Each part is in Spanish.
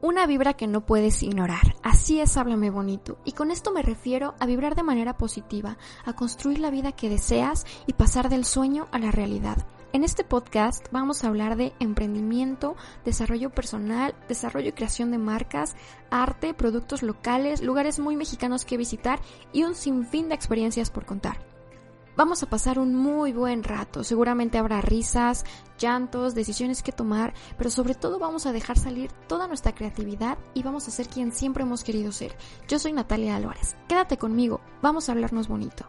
Una vibra que no puedes ignorar. Así es, háblame bonito. Y con esto me refiero a vibrar de manera positiva, a construir la vida que deseas y pasar del sueño a la realidad. En este podcast vamos a hablar de emprendimiento, desarrollo personal, desarrollo y creación de marcas, arte, productos locales, lugares muy mexicanos que visitar y un sinfín de experiencias por contar. Vamos a pasar un muy buen rato, seguramente habrá risas, llantos, decisiones que tomar, pero sobre todo vamos a dejar salir toda nuestra creatividad y vamos a ser quien siempre hemos querido ser. Yo soy Natalia Álvarez, quédate conmigo, vamos a hablarnos bonito.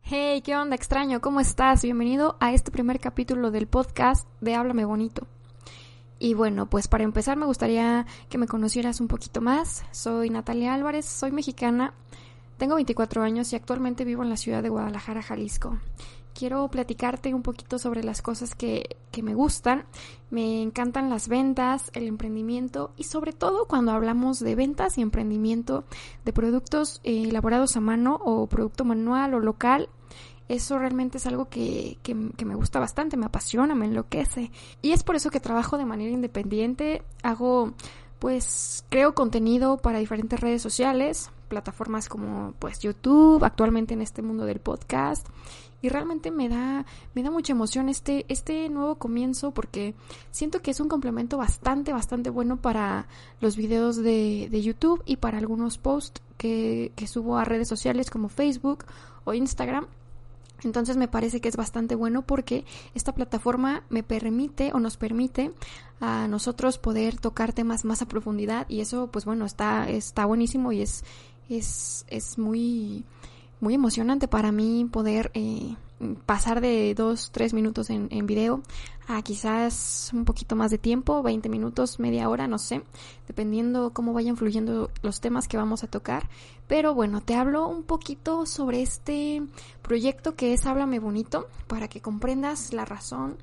Hey, ¿qué onda extraño? ¿Cómo estás? Bienvenido a este primer capítulo del podcast de Háblame Bonito. Y bueno, pues para empezar me gustaría que me conocieras un poquito más. Soy Natalia Álvarez, soy mexicana tengo 24 años y actualmente vivo en la ciudad de Guadalajara, Jalisco. Quiero platicarte un poquito sobre las cosas que, me gustan. Me encantan las ventas, el emprendimiento y sobre todo cuando hablamos de ventas y emprendimiento de productos eh, elaborados a mano o producto manual o local. Eso realmente es algo que, que, me gusta bastante, me apasiona, me enloquece. Y es por eso que trabajo de manera independiente. Hago pues creo contenido para diferentes redes sociales, plataformas como pues YouTube, actualmente en este mundo del podcast. Y realmente me da me da mucha emoción este este nuevo comienzo porque siento que es un complemento bastante bastante bueno para los videos de, de YouTube y para algunos posts que, que subo a redes sociales como Facebook o Instagram. Entonces me parece que es bastante bueno porque esta plataforma me permite o nos permite a nosotros poder tocar temas más a profundidad y eso pues bueno está está buenísimo y es es, es muy muy emocionante para mí poder eh, pasar de dos, tres minutos en, en video a quizás un poquito más de tiempo, 20 minutos, media hora, no sé, dependiendo cómo vayan fluyendo los temas que vamos a tocar. Pero bueno, te hablo un poquito sobre este proyecto que es Háblame Bonito para que comprendas la razón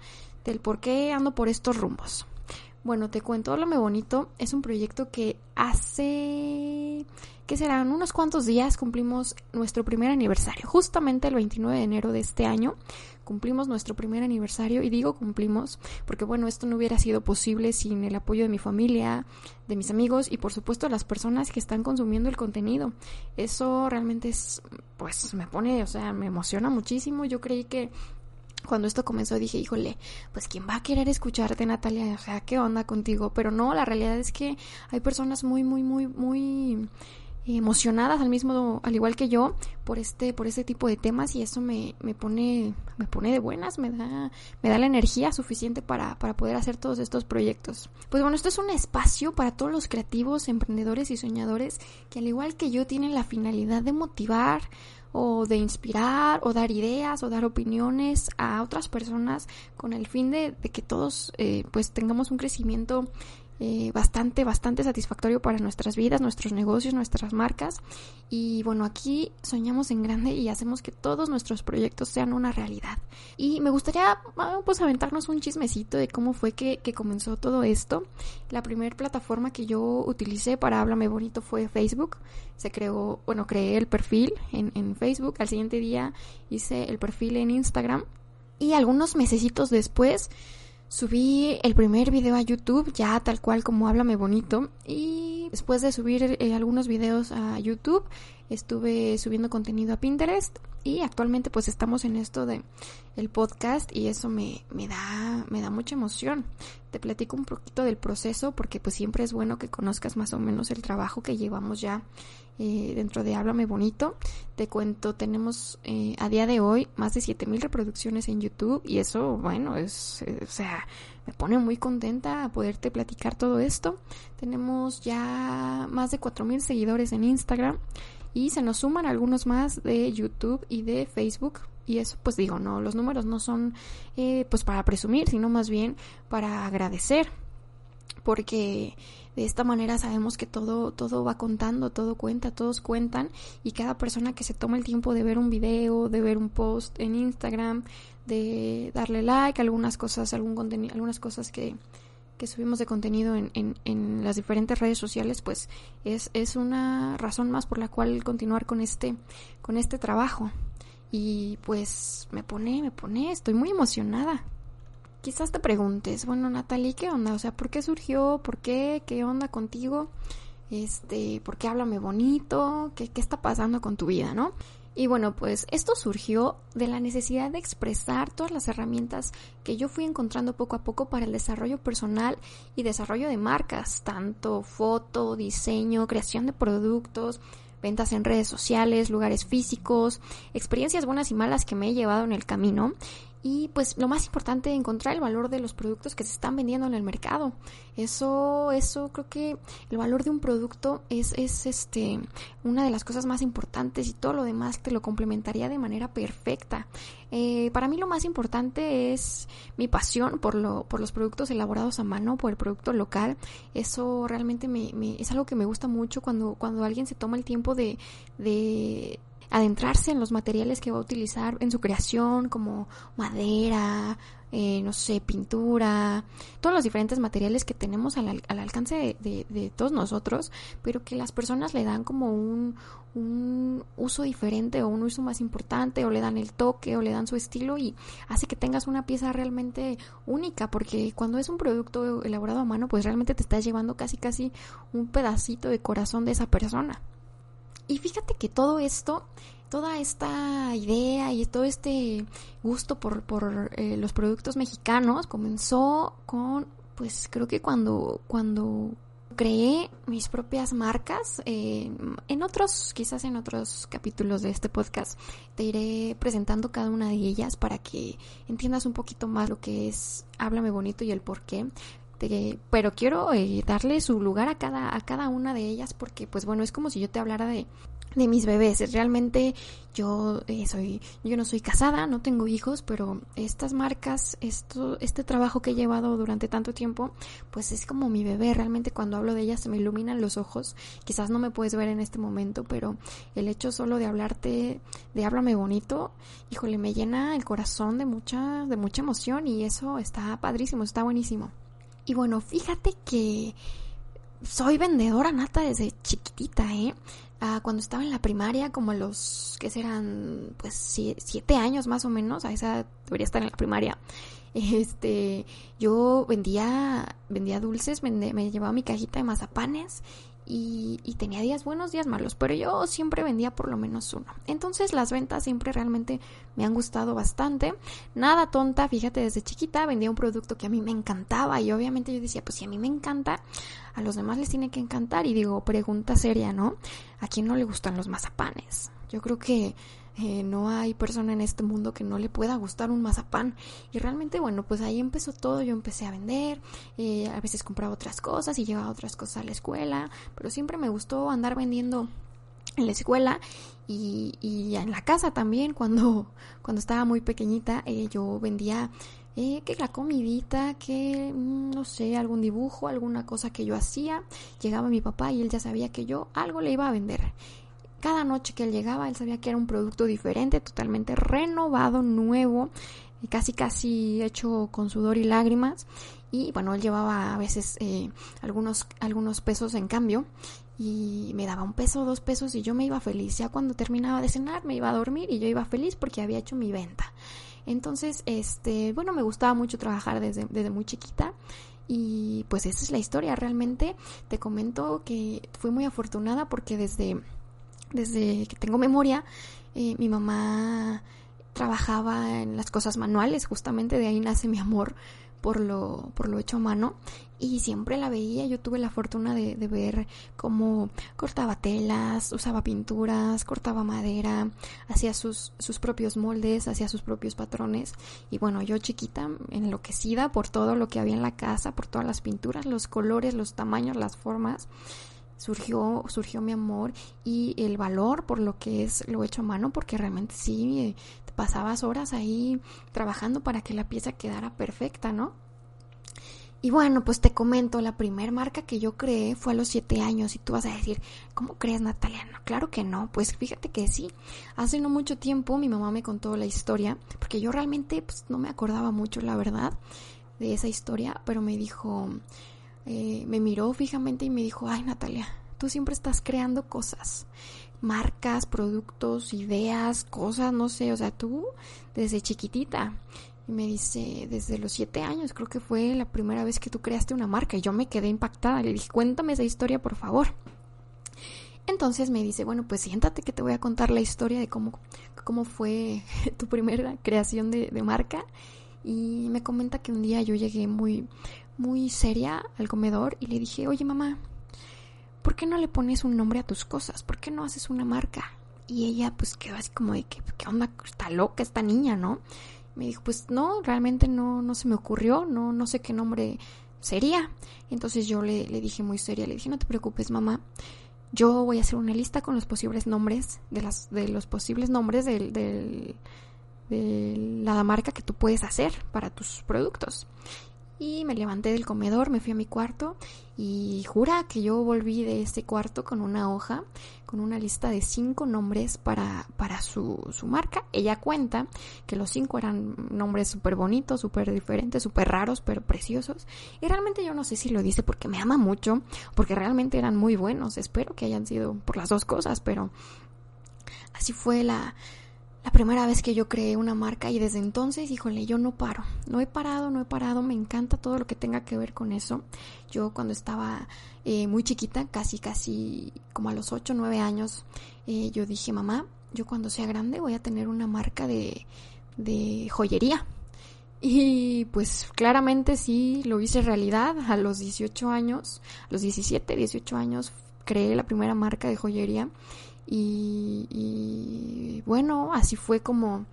del por qué ando por estos rumbos. Bueno, te cuento, Háblame Bonito es un proyecto que hace que serán unos cuantos días cumplimos nuestro primer aniversario. Justamente el 29 de enero de este año cumplimos nuestro primer aniversario y digo cumplimos porque bueno, esto no hubiera sido posible sin el apoyo de mi familia, de mis amigos y por supuesto las personas que están consumiendo el contenido. Eso realmente es pues me pone, o sea, me emociona muchísimo. Yo creí que cuando esto comenzó dije, híjole, pues quién va a querer escucharte, Natalia, o sea, ¿qué onda contigo? Pero no, la realidad es que hay personas muy, muy, muy, muy emocionadas al mismo al igual que yo por este por este tipo de temas y eso me, me pone me pone de buenas me da me da la energía suficiente para, para poder hacer todos estos proyectos pues bueno esto es un espacio para todos los creativos emprendedores y soñadores que al igual que yo tienen la finalidad de motivar o de inspirar o dar ideas o dar opiniones a otras personas con el fin de, de que todos eh, pues tengamos un crecimiento eh, bastante, bastante satisfactorio para nuestras vidas, nuestros negocios, nuestras marcas. Y bueno, aquí soñamos en grande y hacemos que todos nuestros proyectos sean una realidad. Y me gustaría, ah, pues, aventarnos un chismecito de cómo fue que, comenzó todo esto. La primera plataforma que yo utilicé para Háblame Bonito fue Facebook. Se creó, bueno, creé el perfil en, en Facebook. Al siguiente día hice el perfil en Instagram. Y algunos mesecitos después Subí el primer video a YouTube, ya tal cual como Háblame Bonito. Y después de subir eh, algunos videos a YouTube, estuve subiendo contenido a Pinterest. Y actualmente pues estamos en esto de el podcast y eso me, me da, me da mucha emoción. Te platico un poquito del proceso porque pues siempre es bueno que conozcas más o menos el trabajo que llevamos ya eh, dentro de Háblame Bonito. Te cuento, tenemos eh, a día de hoy más de 7000 reproducciones en YouTube y eso, bueno, es, eh, o sea, me pone muy contenta poderte platicar todo esto. Tenemos ya más de 4000 seguidores en Instagram y se nos suman algunos más de YouTube y de Facebook. Y eso, pues digo, no, los números no son pues para presumir, sino más bien para agradecer porque de esta manera sabemos que todo, todo va contando, todo cuenta, todos cuentan y cada persona que se toma el tiempo de ver un video, de ver un post en Instagram, de darle like, algunas cosas, algún contenido, algunas cosas que, que subimos de contenido en, en, en, las diferentes redes sociales, pues es, es una razón más por la cual continuar con este, con este trabajo. Y pues me pone, me pone, estoy muy emocionada. Quizás te preguntes, bueno, Natalie, ¿qué onda? O sea, ¿por qué surgió? ¿Por qué? ¿Qué onda contigo? Este, ¿por qué háblame bonito? ¿Qué, qué está pasando con tu vida, no? Y bueno, pues esto surgió de la necesidad de expresar todas las herramientas que yo fui encontrando poco a poco para el desarrollo personal y desarrollo de marcas, tanto foto, diseño, creación de productos, ventas en redes sociales, lugares físicos, experiencias buenas y malas que me he llevado en el camino y pues lo más importante, encontrar el valor de los productos que se están vendiendo en el mercado. Eso, eso creo que el valor de un producto es, es este una de las cosas más importantes y todo lo demás te lo complementaría de manera perfecta. Eh, para mí lo más importante es mi pasión por lo, por los productos elaborados a mano, por el producto local. Eso realmente me, me, es algo que me gusta mucho cuando, cuando alguien se toma el tiempo de, de adentrarse en los materiales que va a utilizar en su creación, como madera, eh, no sé, pintura, todos los diferentes materiales que tenemos al, al alcance de, de, todos nosotros, pero que las personas le dan como un, un uso diferente o un uso más importante o le dan el toque o le dan su estilo y hace que tengas una pieza realmente única porque cuando es un producto elaborado a mano pues realmente te estás llevando casi casi un pedacito de corazón de esa persona. Y fíjate que todo esto, toda esta idea y todo este gusto por, por eh, los productos mexicanos comenzó con, pues creo que cuando, cuando creé mis propias marcas. Eh, en otros, quizás en otros capítulos de este podcast, te iré presentando cada una de ellas para que entiendas un poquito más lo que es Háblame Bonito y el por qué pero quiero eh, darle su lugar a cada, a cada una de ellas porque pues bueno, es como si yo te hablara de, de mis bebés. Realmente yo eh, soy, yo no soy casada, no tengo hijos, pero estas marcas, esto, este trabajo que he llevado durante tanto tiempo, pues es como mi bebé. Realmente cuando hablo de ellas se me iluminan los ojos. Quizás no me puedes ver en este momento, pero el hecho solo de hablarte, de háblame bonito, híjole, me llena el corazón de mucha, de mucha emoción y eso está padrísimo, está buenísimo. Y bueno, fíjate que soy vendedora nata desde chiquitita, ¿eh? Ah, cuando estaba en la primaria, como los que serán, pues, siete años más o menos, a esa debería estar en la primaria. Este, yo vendía, vendía dulces, me llevaba mi cajita de mazapanes y, tenía días buenos, días malos, pero yo siempre vendía por lo menos uno. Entonces las ventas siempre realmente me han gustado bastante. Nada tonta, fíjate, desde chiquita vendía un producto que a mí me encantaba y obviamente yo decía, pues si a mí me encanta, a los demás les tiene que encantar. Y digo, pregunta seria, ¿no? ¿A quién no le gustan los mazapanes? Yo creo que eh, no hay persona en este mundo que no le pueda gustar un mazapán. Y realmente, bueno, pues ahí empezó todo. Yo empecé a vender, eh, a veces compraba otras cosas y llevaba otras cosas a la escuela, pero siempre me gustó andar vendiendo en la escuela y, y en la casa también. Cuando, cuando estaba muy pequeñita, eh, yo vendía eh, que la comidita, que mm, no sé, algún dibujo, alguna cosa que yo hacía. Llegaba mi papá y él ya sabía que yo algo le iba a vender. Cada noche que él llegaba, él sabía que era un producto diferente, totalmente renovado, nuevo, casi casi hecho con sudor y lágrimas. Y bueno, él llevaba a veces eh, algunos, algunos pesos en cambio y me daba un peso, dos pesos y yo me iba feliz. Ya cuando terminaba de cenar me iba a dormir y yo iba feliz porque había hecho mi venta. Entonces, este, bueno, me gustaba mucho trabajar desde, desde muy chiquita y pues esa es la historia. Realmente te comento que fui muy afortunada porque desde desde que tengo memoria, eh, mi mamá trabajaba en las cosas manuales, justamente de ahí nace mi amor por lo, por lo hecho a mano y siempre la veía, yo tuve la fortuna de, de, ver cómo cortaba telas, usaba pinturas, cortaba madera, hacía sus, sus propios moldes, hacía sus propios patrones. Y bueno, yo chiquita, enloquecida por todo lo que había en la casa, por todas las pinturas, los colores, los tamaños, las formas surgió, surgió mi amor y el valor por lo que es lo hecho a mano, porque realmente sí, eh, pasabas horas ahí trabajando para que la pieza quedara perfecta, ¿no? Y bueno, pues te comento, la primer marca que yo creé fue a los siete años y tú vas a decir, ¿cómo crees Natalia? No, claro que no, pues fíjate que sí. Hace no mucho tiempo mi mamá me contó la historia, porque yo realmente pues, no me acordaba mucho, la verdad, de esa historia, pero me dijo, eh, me miró fijamente y me dijo, ay Natalia, tú siempre estás creando cosas, marcas, productos, ideas, cosas, no sé, o sea, tú desde chiquitita. Y me dice, desde los siete años creo que fue la primera vez que tú creaste una marca. Y yo me quedé impactada. Le dije, cuéntame esa historia, por favor. Entonces me dice, bueno, pues siéntate que te voy a contar la historia de cómo, cómo fue tu primera creación de, de marca. Y me comenta que un día yo llegué muy, muy seria al comedor y le dije, oye mamá, ¿por qué no le pones un nombre a tus cosas? ¿Por qué no haces una marca? Y ella pues quedó así como de que, ¿qué onda? Está loca esta niña, ¿no? Me dijo, pues no, realmente no, no se me ocurrió, no, no sé qué nombre sería. Entonces yo le, le dije muy seria, le dije, no te preocupes, mamá. Yo voy a hacer una lista con los posibles nombres, de las, de los posibles nombres del, de la marca que tú puedes hacer para tus productos. Y me levanté del comedor, me fui a mi cuarto y jura que yo volví de ese cuarto con una hoja, con una lista de cinco nombres para, para su, su marca. Ella cuenta que los cinco eran nombres súper bonitos, súper diferentes, súper raros, pero preciosos. Y realmente yo no sé si lo dice porque me ama mucho, porque realmente eran muy buenos. Espero que hayan sido por las dos cosas, pero así fue la, la primera vez que yo creé una marca y desde entonces, híjole, yo no paro, no he parado, no he parado, me encanta todo lo que tenga que ver con eso. Yo cuando estaba eh, muy chiquita, casi, casi como a los 8, 9 años, eh, yo dije, mamá, yo cuando sea grande voy a tener una marca de, de joyería. Y pues claramente sí lo hice realidad a los 18 años, a los 17, 18 años creé la primera marca de joyería y, bueno, así fue como,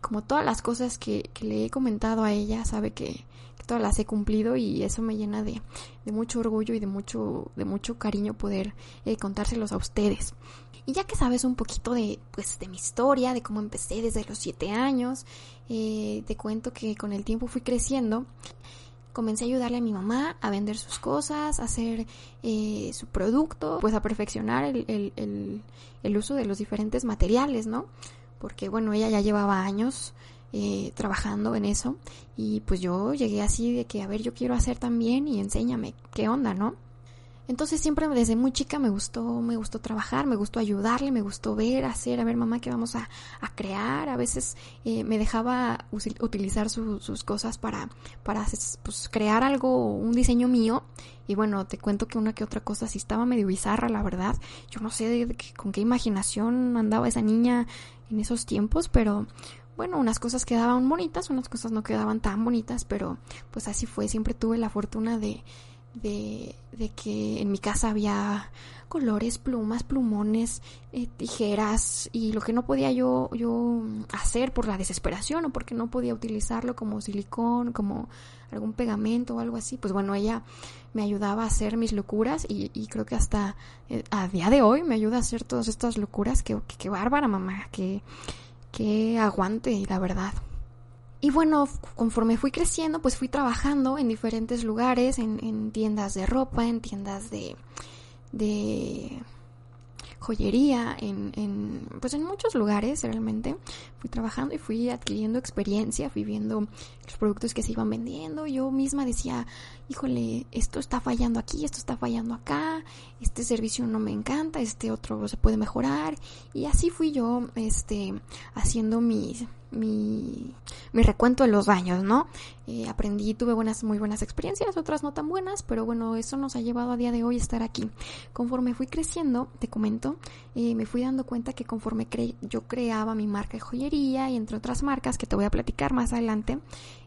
como todas las cosas que, le he comentado a ella, sabe que, todas las he cumplido y eso me llena de, de, mucho orgullo y de mucho, de mucho cariño poder eh, contárselos a ustedes. Y ya que sabes un poquito de, pues, de mi historia, de cómo empecé desde los siete años, eh, te cuento que con el tiempo fui creciendo comencé a ayudarle a mi mamá a vender sus cosas, a hacer eh, su producto, pues a perfeccionar el, el, el, uso de los diferentes materiales, ¿no? Porque bueno, ella ya llevaba años eh, trabajando en eso y pues yo llegué así de que, a ver, yo quiero hacer también y enséñame qué onda, ¿no? Entonces siempre desde muy chica me gustó, me gustó trabajar, me gustó ayudarle, me gustó ver, hacer, a ver mamá qué vamos a, a crear. A veces eh, me dejaba utilizar sus cosas para, para pues, crear algo, un diseño mío. Y bueno, te cuento que una que otra cosa sí estaba medio bizarra, la verdad. Yo no sé de, con qué imaginación andaba esa niña en esos tiempos, pero bueno, unas cosas quedaban bonitas, unas cosas no quedaban tan bonitas, pero pues así fue. Siempre tuve la fortuna de de, de que en mi casa había colores, plumas, plumones, eh, tijeras y lo que no podía yo, yo hacer por la desesperación o porque no podía utilizarlo como silicón, como algún pegamento o algo así, pues bueno, ella me ayudaba a hacer mis locuras y, y creo que hasta eh, a día de hoy me ayuda a hacer todas estas locuras, que, que, bárbara mamá, que, que aguante, la verdad. Y bueno, conforme fui creciendo, pues fui trabajando en diferentes lugares, en, tiendas de ropa, en tiendas de, de joyería, en, en, pues en muchos lugares realmente. Fui trabajando y fui adquiriendo experiencia, fui viendo los productos que se iban vendiendo. Yo misma decía, híjole, esto está fallando aquí, esto está fallando acá, este servicio no me encanta, este otro se puede mejorar. Y así fui yo, este, haciendo mis mi, mi recuento de los años, ¿no? Eh, aprendí, tuve buenas, muy buenas experiencias, otras no tan buenas, pero bueno, eso nos ha llevado a día de hoy estar aquí. Conforme fui creciendo, te comento, eh, me fui dando cuenta que conforme yo creaba mi marca de joyería y entre otras marcas que te voy a platicar más adelante,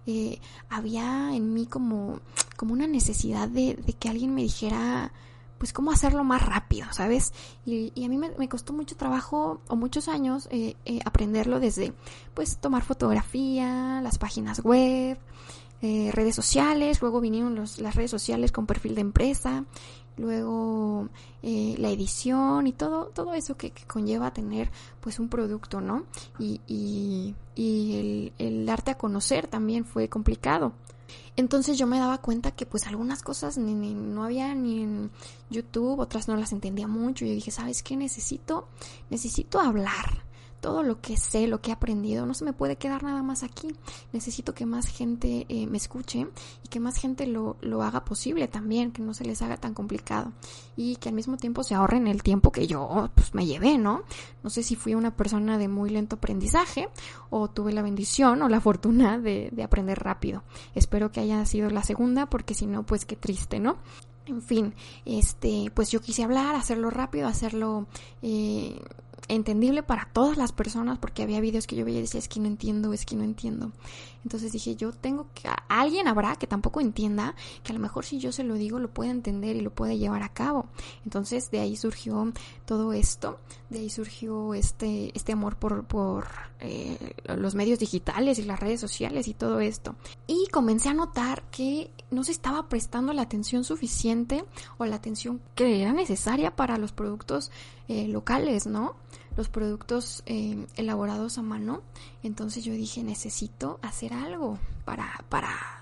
eh, había en mí como, como una necesidad de, de que alguien me dijera, pues cómo hacerlo más rápido, ¿sabes? Y, a mí me, costó mucho trabajo o muchos años eh, eh, aprenderlo desde, pues, tomar fotografía, las páginas web, eh, redes sociales, luego vinieron los, las redes sociales con perfil de empresa, luego la edición y todo, todo eso que, conlleva tener, pues, un producto, ¿no? Y, y, y el, el darte a conocer también fue complicado. Entonces yo me daba cuenta que pues algunas cosas ni, no había ni en YouTube, otras no las entendía mucho. Yo dije, ¿sabes qué? Necesito, necesito hablar. Todo lo que sé, lo que he aprendido, no se me puede quedar nada más aquí. Necesito que más gente eh, me escuche y que más gente lo, lo haga posible también, que no se les haga tan complicado y que al mismo tiempo se ahorren el tiempo que yo pues me llevé, ¿no? No sé si fui una persona de muy lento aprendizaje o tuve la bendición o la fortuna de, de aprender rápido. Espero que haya sido la segunda porque si no, pues qué triste, ¿no? En fin, este, pues yo quise hablar, hacerlo rápido, hacerlo eh, entendible para todas las personas, porque había videos que yo veía y decía, es que no entiendo, es que no entiendo. Entonces dije, yo tengo que, alguien habrá que tampoco entienda, que a lo mejor si yo se lo digo lo puede entender y lo puede llevar a cabo. Entonces de ahí surgió todo esto, de ahí surgió este, este amor por, por eh, los medios digitales y las redes sociales y todo esto. Y comencé a notar que no se estaba prestando la atención suficiente o la atención que era necesaria para los productos eh, locales, ¿no? Los productos eh, elaborados a mano. Entonces yo dije, necesito hacer algo para, para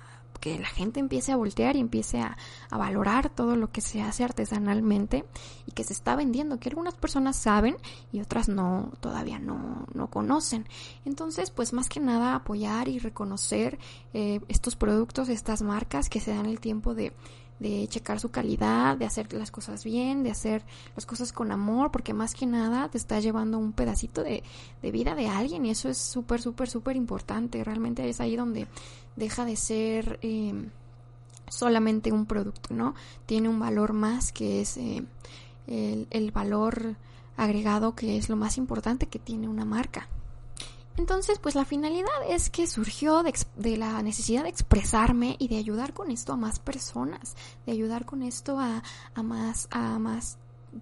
que la gente empiece a voltear y empiece a, a, valorar todo lo que se hace artesanalmente y que se está vendiendo, que algunas personas saben y otras no, todavía no, no conocen. Entonces, pues más que nada apoyar y reconocer eh, estos productos, estas marcas que se dan el tiempo de de checar su calidad, de hacer las cosas bien, de hacer las cosas con amor, porque más que nada te está llevando un pedacito de, de vida de alguien y eso es súper, súper, súper importante. Realmente es ahí donde deja de ser eh, solamente un producto, ¿no? Tiene un valor más que es eh, el, el valor agregado que es lo más importante que tiene una marca. Entonces, pues la finalidad es que surgió de, de, la necesidad de expresarme y de ayudar con esto a más personas, de ayudar con esto a, a más, a más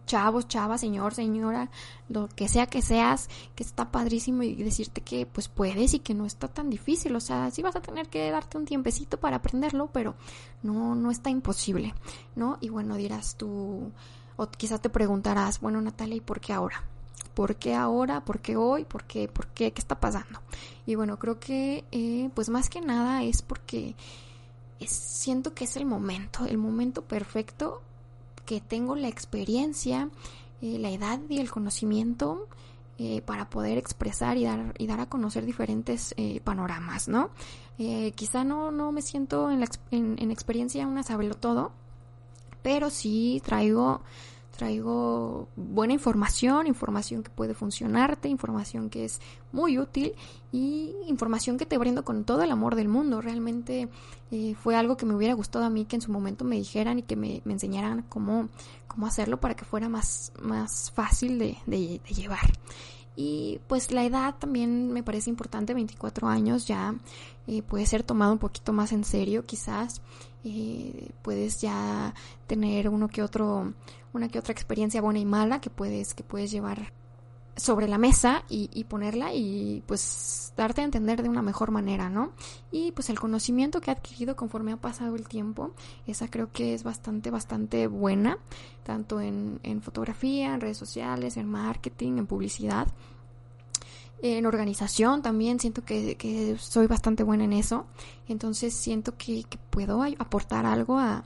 chavos, chavas, señor, señora, lo que sea que seas, que está padrísimo y decirte que pues puedes y que no está tan difícil, o sea, sí vas a tener que darte un tiempecito para aprenderlo, pero no, no está imposible, ¿no? Y bueno, dirás tú, o quizás te preguntarás, bueno, Natalia, ¿y por qué ahora? ¿Por qué ahora? ¿Por qué hoy? ¿Por qué? ¿Por qué? ¿Qué está pasando? Y bueno, creo que eh, pues más que nada es porque siento que es el momento, el momento perfecto que tengo la experiencia, eh, la edad y el conocimiento eh, para poder expresar y dar, y dar a conocer diferentes eh, panoramas, ¿no? Quizá no, no me siento en, la, en, en experiencia una sabelo todo, pero sí traigo traigo buena información, información que puede funcionarte, información que es muy útil y información que te brindo con todo el amor del mundo. Realmente eh, fue algo que me hubiera gustado a mí que en su momento me dijeran y que me, enseñaran cómo, cómo hacerlo para que fuera más, más fácil de llevar. Y pues la edad también me parece importante, 24 años ya eh, puede ser tomado un poquito más en serio quizás. Eh, puedes ya tener uno que otro una que otra experiencia buena y mala que puedes, que puedes llevar sobre la mesa y, y, ponerla y pues darte a entender de una mejor manera, ¿no? Y pues el conocimiento que he adquirido conforme ha pasado el tiempo, esa creo que es bastante, bastante buena, tanto en, en fotografía, en redes sociales, en marketing, en publicidad. En organización también siento que, que soy bastante buena en eso. Entonces siento que, que puedo aportar algo a,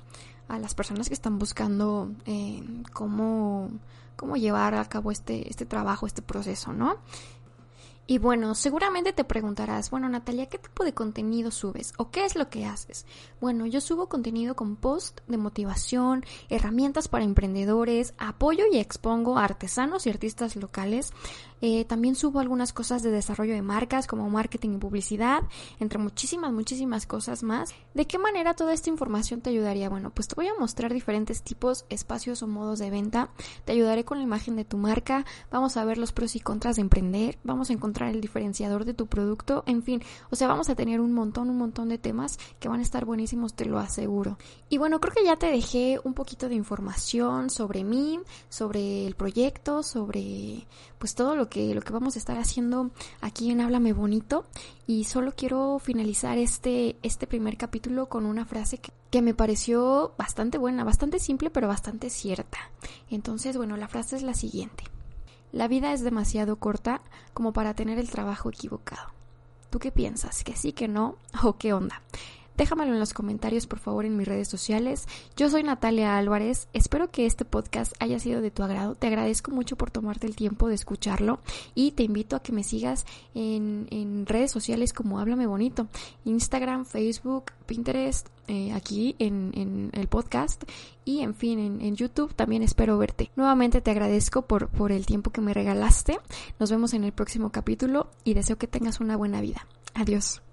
a las personas que están buscando eh, cómo, cómo llevar a cabo este, este trabajo, este proceso, ¿no? Y bueno, seguramente te preguntarás, bueno Natalia, ¿qué tipo de contenido subes? ¿O qué es lo que haces? Bueno, yo subo contenido con post de motivación, herramientas para emprendedores, apoyo y expongo a artesanos y artistas locales. Eh, también subo algunas cosas de desarrollo de marcas como marketing y publicidad, entre muchísimas, muchísimas cosas más. ¿De qué manera toda esta información te ayudaría? Bueno, pues te voy a mostrar diferentes tipos, espacios o modos de venta. Te ayudaré con la imagen de tu marca. Vamos a ver los pros y contras de emprender. Vamos a encontrar el diferenciador de tu producto, en fin, o sea, vamos a tener un montón, un montón de temas que van a estar buenísimos, te lo aseguro. Y bueno, creo que ya te dejé un poquito de información sobre mí, sobre el proyecto, sobre pues todo lo que lo que vamos a estar haciendo aquí en Háblame Bonito y solo quiero finalizar este este primer capítulo con una frase que, que me pareció bastante buena, bastante simple, pero bastante cierta. Entonces, bueno, la frase es la siguiente. La vida es demasiado corta como para tener el trabajo equivocado. ¿Tú qué piensas? ¿Que sí, que no? ¿O qué onda? Déjamelo en los comentarios por favor en mis redes sociales. Yo soy Natalia Álvarez, espero que este podcast haya sido de tu agrado, te agradezco mucho por tomarte el tiempo de escucharlo y te invito a que me sigas en, en redes sociales como Háblame Bonito, Instagram, Facebook, Pinterest, eh, aquí en, en, el podcast y en fin en, en, YouTube también espero verte. Nuevamente te agradezco por, por el tiempo que me regalaste. Nos vemos en el próximo capítulo y deseo que tengas una buena vida. Adiós.